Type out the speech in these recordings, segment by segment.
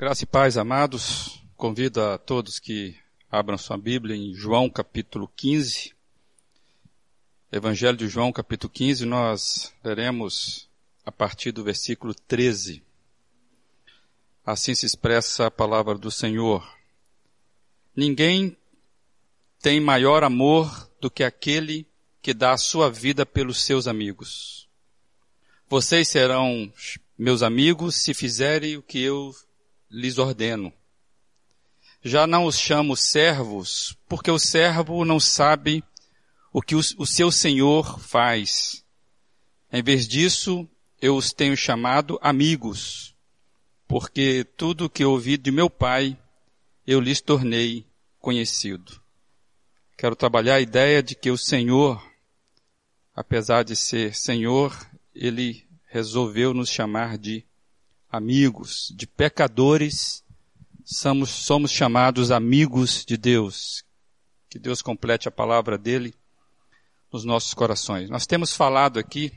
Graça e paz, amados. Convido a todos que abram sua Bíblia em João capítulo 15. Evangelho de João capítulo 15, nós leremos a partir do versículo 13. Assim se expressa a palavra do Senhor. Ninguém tem maior amor do que aquele que dá a sua vida pelos seus amigos. Vocês serão meus amigos se fizerem o que eu lhes ordeno. Já não os chamo servos, porque o servo não sabe o que o seu senhor faz. Em vez disso, eu os tenho chamado amigos, porque tudo o que ouvi de meu pai, eu lhes tornei conhecido. Quero trabalhar a ideia de que o Senhor, apesar de ser Senhor, Ele resolveu nos chamar de amigos, de pecadores, somos, somos chamados amigos de Deus. Que Deus complete a palavra dele nos nossos corações. Nós temos falado aqui,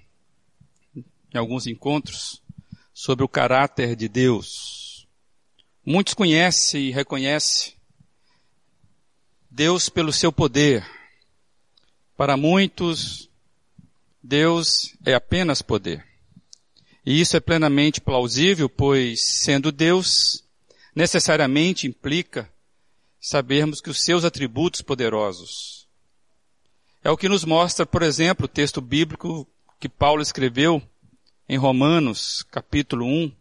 em alguns encontros, sobre o caráter de Deus. Muitos conhecem e reconhecem Deus pelo seu poder. Para muitos, Deus é apenas poder. E isso é plenamente plausível, pois, sendo Deus, necessariamente implica sabermos que os seus atributos poderosos. É o que nos mostra, por exemplo, o texto bíblico que Paulo escreveu em Romanos, capítulo 1,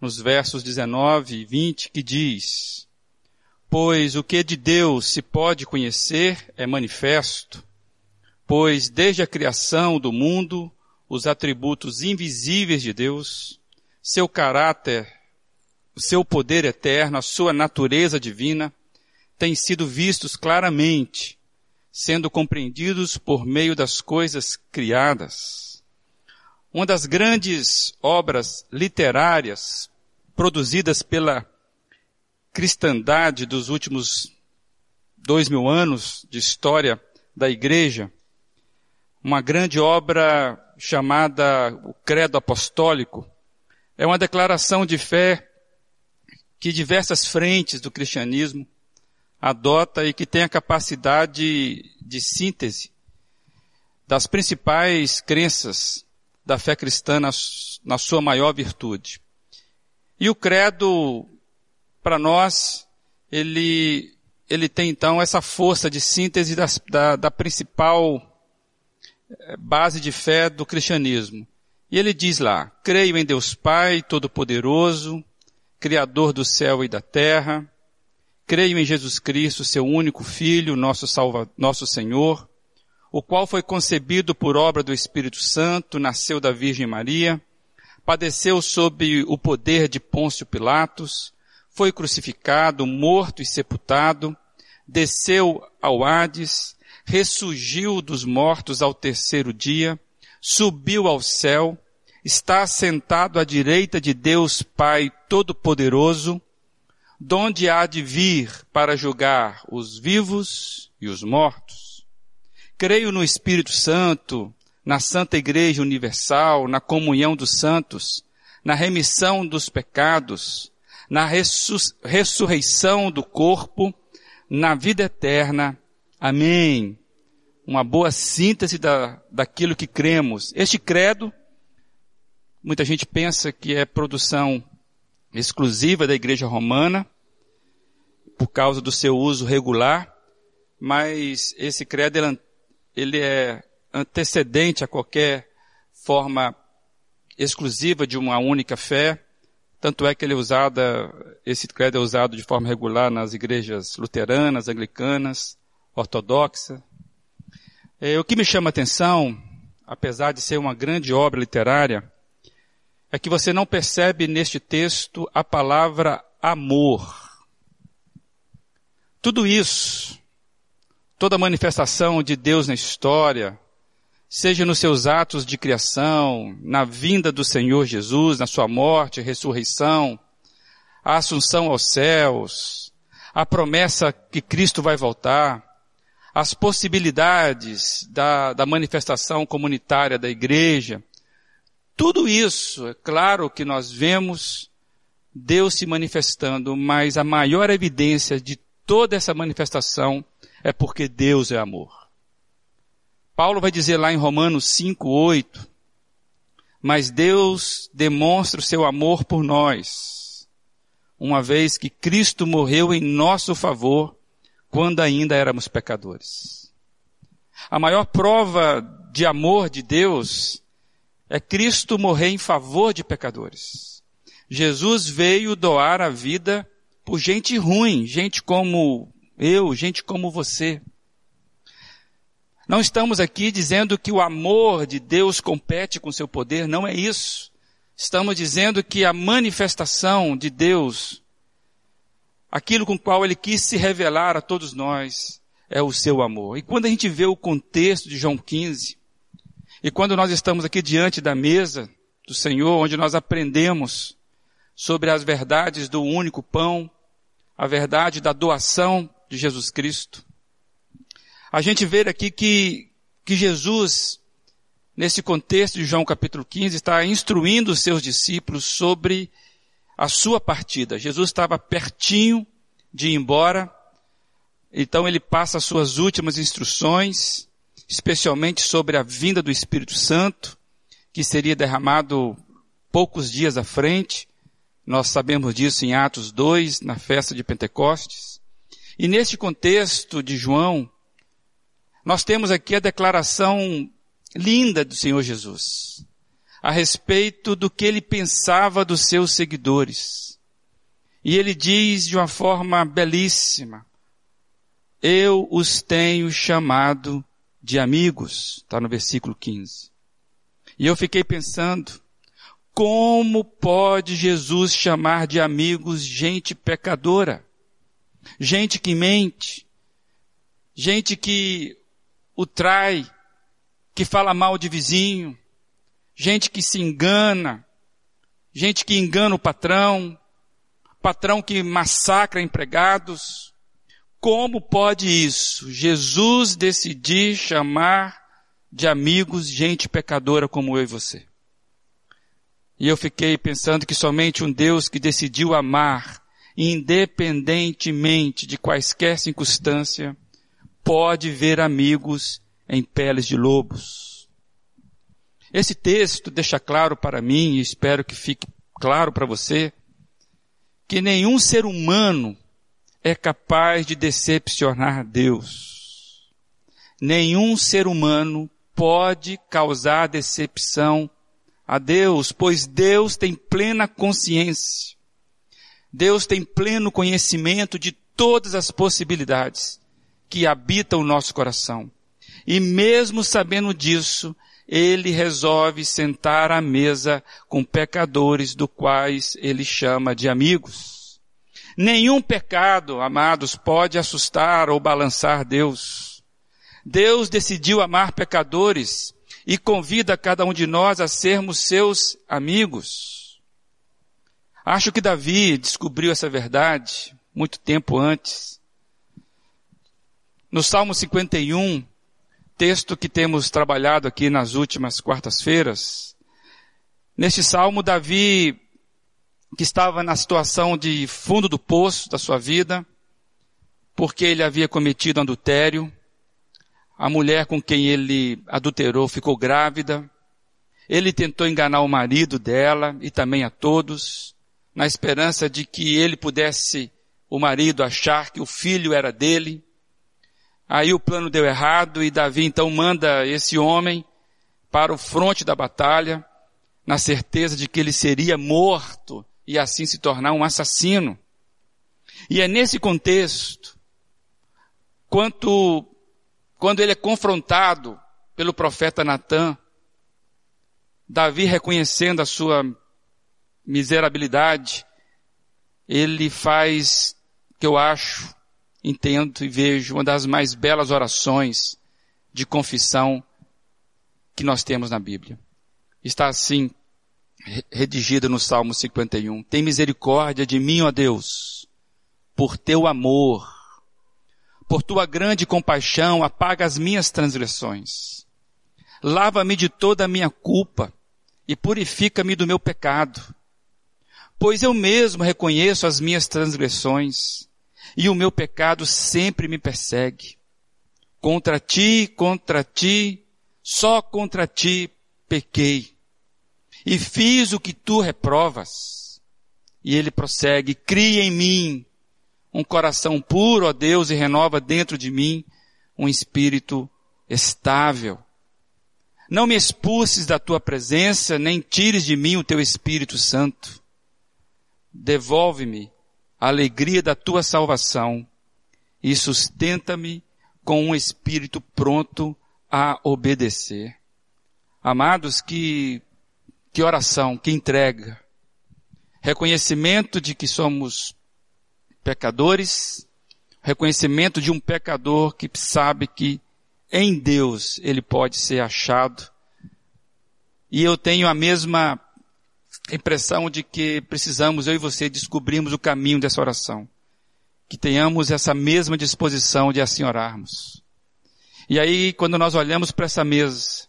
nos versos 19 e 20, que diz, Pois o que de Deus se pode conhecer é manifesto, pois desde a criação do mundo os atributos invisíveis de Deus, seu caráter, seu poder eterno, a sua natureza divina, têm sido vistos claramente, sendo compreendidos por meio das coisas criadas. Uma das grandes obras literárias produzidas pela cristandade dos últimos dois mil anos de história da igreja, uma grande obra chamada o Credo Apostólico, é uma declaração de fé que diversas frentes do cristianismo adota e que tem a capacidade de síntese das principais crenças da fé cristã na, sua maior virtude. E o credo, para nós, ele, ele tem então essa força de síntese da, da principal base de fé do cristianismo. E ele diz lá, creio em Deus Pai Todo-Poderoso, Criador do céu e da terra, creio em Jesus Cristo, seu único Filho, nosso, Salva, nosso Senhor, o qual foi concebido por obra do Espírito Santo, nasceu da Virgem Maria, padeceu sob o poder de Pôncio Pilatos, foi crucificado, morto e sepultado, desceu ao Hades, ressurgiu dos mortos ao terceiro dia, subiu ao céu, está sentado à direita de Deus Pai Todo-Poderoso, donde há de vir para julgar os vivos e os mortos. Creio no Espírito Santo, na Santa Igreja Universal, na comunhão dos santos, na remissão dos pecados, na ressurreição do corpo, na vida eterna Amém. Uma boa síntese da, daquilo que cremos. Este credo, muita gente pensa que é produção exclusiva da igreja romana, por causa do seu uso regular, mas esse credo ele é antecedente a qualquer forma exclusiva de uma única fé. Tanto é que ele é usado, esse credo é usado de forma regular nas igrejas luteranas, anglicanas, ortodoxa. É, o que me chama a atenção, apesar de ser uma grande obra literária, é que você não percebe neste texto a palavra amor. Tudo isso, toda manifestação de Deus na história, seja nos seus atos de criação, na vinda do Senhor Jesus, na sua morte, ressurreição, a assunção aos céus, a promessa que Cristo vai voltar, as possibilidades da, da manifestação comunitária da igreja. Tudo isso, é claro que nós vemos Deus se manifestando, mas a maior evidência de toda essa manifestação é porque Deus é amor. Paulo vai dizer lá em Romanos 5, 8, mas Deus demonstra o seu amor por nós, uma vez que Cristo morreu em nosso favor quando ainda éramos pecadores. A maior prova de amor de Deus é Cristo morrer em favor de pecadores. Jesus veio doar a vida por gente ruim, gente como eu, gente como você. Não estamos aqui dizendo que o amor de Deus compete com seu poder, não é isso. Estamos dizendo que a manifestação de Deus, aquilo com o qual ele quis se revelar a todos nós, é o seu amor. E quando a gente vê o contexto de João 15, e quando nós estamos aqui diante da mesa do Senhor, onde nós aprendemos sobre as verdades do único pão, a verdade da doação de Jesus Cristo, a gente vê aqui que, que Jesus, nesse contexto de João capítulo 15, está instruindo os seus discípulos sobre a sua partida. Jesus estava pertinho de ir embora, então ele passa as suas últimas instruções, especialmente sobre a vinda do Espírito Santo, que seria derramado poucos dias à frente. Nós sabemos disso em Atos 2, na festa de Pentecostes. E neste contexto de João, nós temos aqui a declaração linda do Senhor Jesus a respeito do que ele pensava dos seus seguidores. E ele diz de uma forma belíssima, eu os tenho chamado de amigos, está no versículo 15. E eu fiquei pensando, como pode Jesus chamar de amigos gente pecadora? Gente que mente, gente que o trai, que fala mal de vizinho, gente que se engana, gente que engana o patrão, patrão que massacra empregados. Como pode isso? Jesus decidir chamar de amigos gente pecadora como eu e você. E eu fiquei pensando que somente um Deus que decidiu amar, independentemente de quaisquer circunstância, pode ver amigos em peles de lobos. Esse texto deixa claro para mim, e espero que fique claro para você, que nenhum ser humano é capaz de decepcionar Deus. Nenhum ser humano pode causar decepção a Deus, pois Deus tem plena consciência. Deus tem pleno conhecimento de todas as possibilidades que habita o nosso coração. E mesmo sabendo disso, ele resolve sentar à mesa com pecadores do quais ele chama de amigos. Nenhum pecado, amados, pode assustar ou balançar Deus. Deus decidiu amar pecadores e convida cada um de nós a sermos seus amigos. Acho que Davi descobriu essa verdade muito tempo antes. No Salmo 51, texto que temos trabalhado aqui nas últimas quartas-feiras, neste salmo, Davi, que estava na situação de fundo do poço da sua vida, porque ele havia cometido adultério, a mulher com quem ele adulterou ficou grávida, ele tentou enganar o marido dela e também a todos, na esperança de que ele pudesse, o marido, achar que o filho era dele. Aí o plano deu errado e Davi então manda esse homem para o fronte da batalha, na certeza de que ele seria morto e assim se tornar um assassino. E é nesse contexto, quanto, quando ele é confrontado pelo profeta Natan, Davi reconhecendo a sua miserabilidade, ele faz, que eu acho, entendo e vejo uma das mais belas orações de confissão que nós temos na Bíblia. Está assim, redigida no Salmo 51. Tem misericórdia de mim, ó Deus, por teu amor, por tua grande compaixão, apaga as minhas transgressões. Lava-me de toda a minha culpa e purifica-me do meu pecado pois eu mesmo reconheço as minhas transgressões e o meu pecado sempre me persegue. Contra ti, contra ti, só contra ti pequei. E fiz o que tu reprovas. E ele prossegue, cria em mim um coração puro, ó Deus, e renova dentro de mim um espírito estável. Não me expulses da tua presença, nem tires de mim o teu Espírito Santo. Devolve-me a alegria da tua salvação e sustenta-me com um espírito pronto a obedecer. Amados, que, que oração, que entrega. Reconhecimento de que somos pecadores, reconhecimento de um pecador que sabe que em Deus ele pode ser achado. E eu tenho a mesma impressão de que precisamos, eu e você, descobrirmos o caminho dessa oração. Que tenhamos essa mesma disposição de assim orarmos. E aí, quando nós olhamos para essa mesa,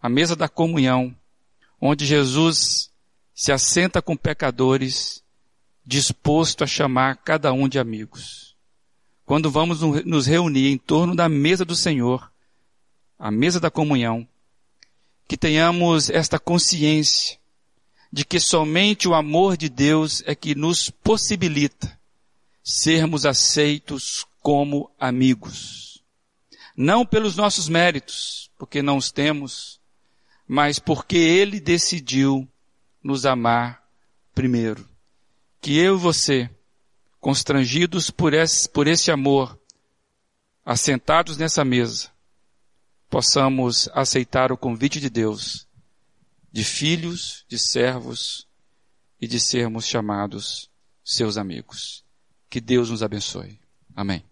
a mesa da comunhão, onde Jesus se assenta com pecadores, disposto a chamar cada um de amigos. Quando vamos nos reunir em torno da mesa do Senhor, a mesa da comunhão, que tenhamos esta consciência de que somente o amor de Deus é que nos possibilita sermos aceitos como amigos. Não pelos nossos méritos, porque não os temos, mas porque Ele decidiu nos amar primeiro. Que eu e você, constrangidos por esse, por esse amor, assentados nessa mesa, possamos aceitar o convite de Deus de filhos, de servos e de sermos chamados seus amigos. Que Deus nos abençoe. Amém.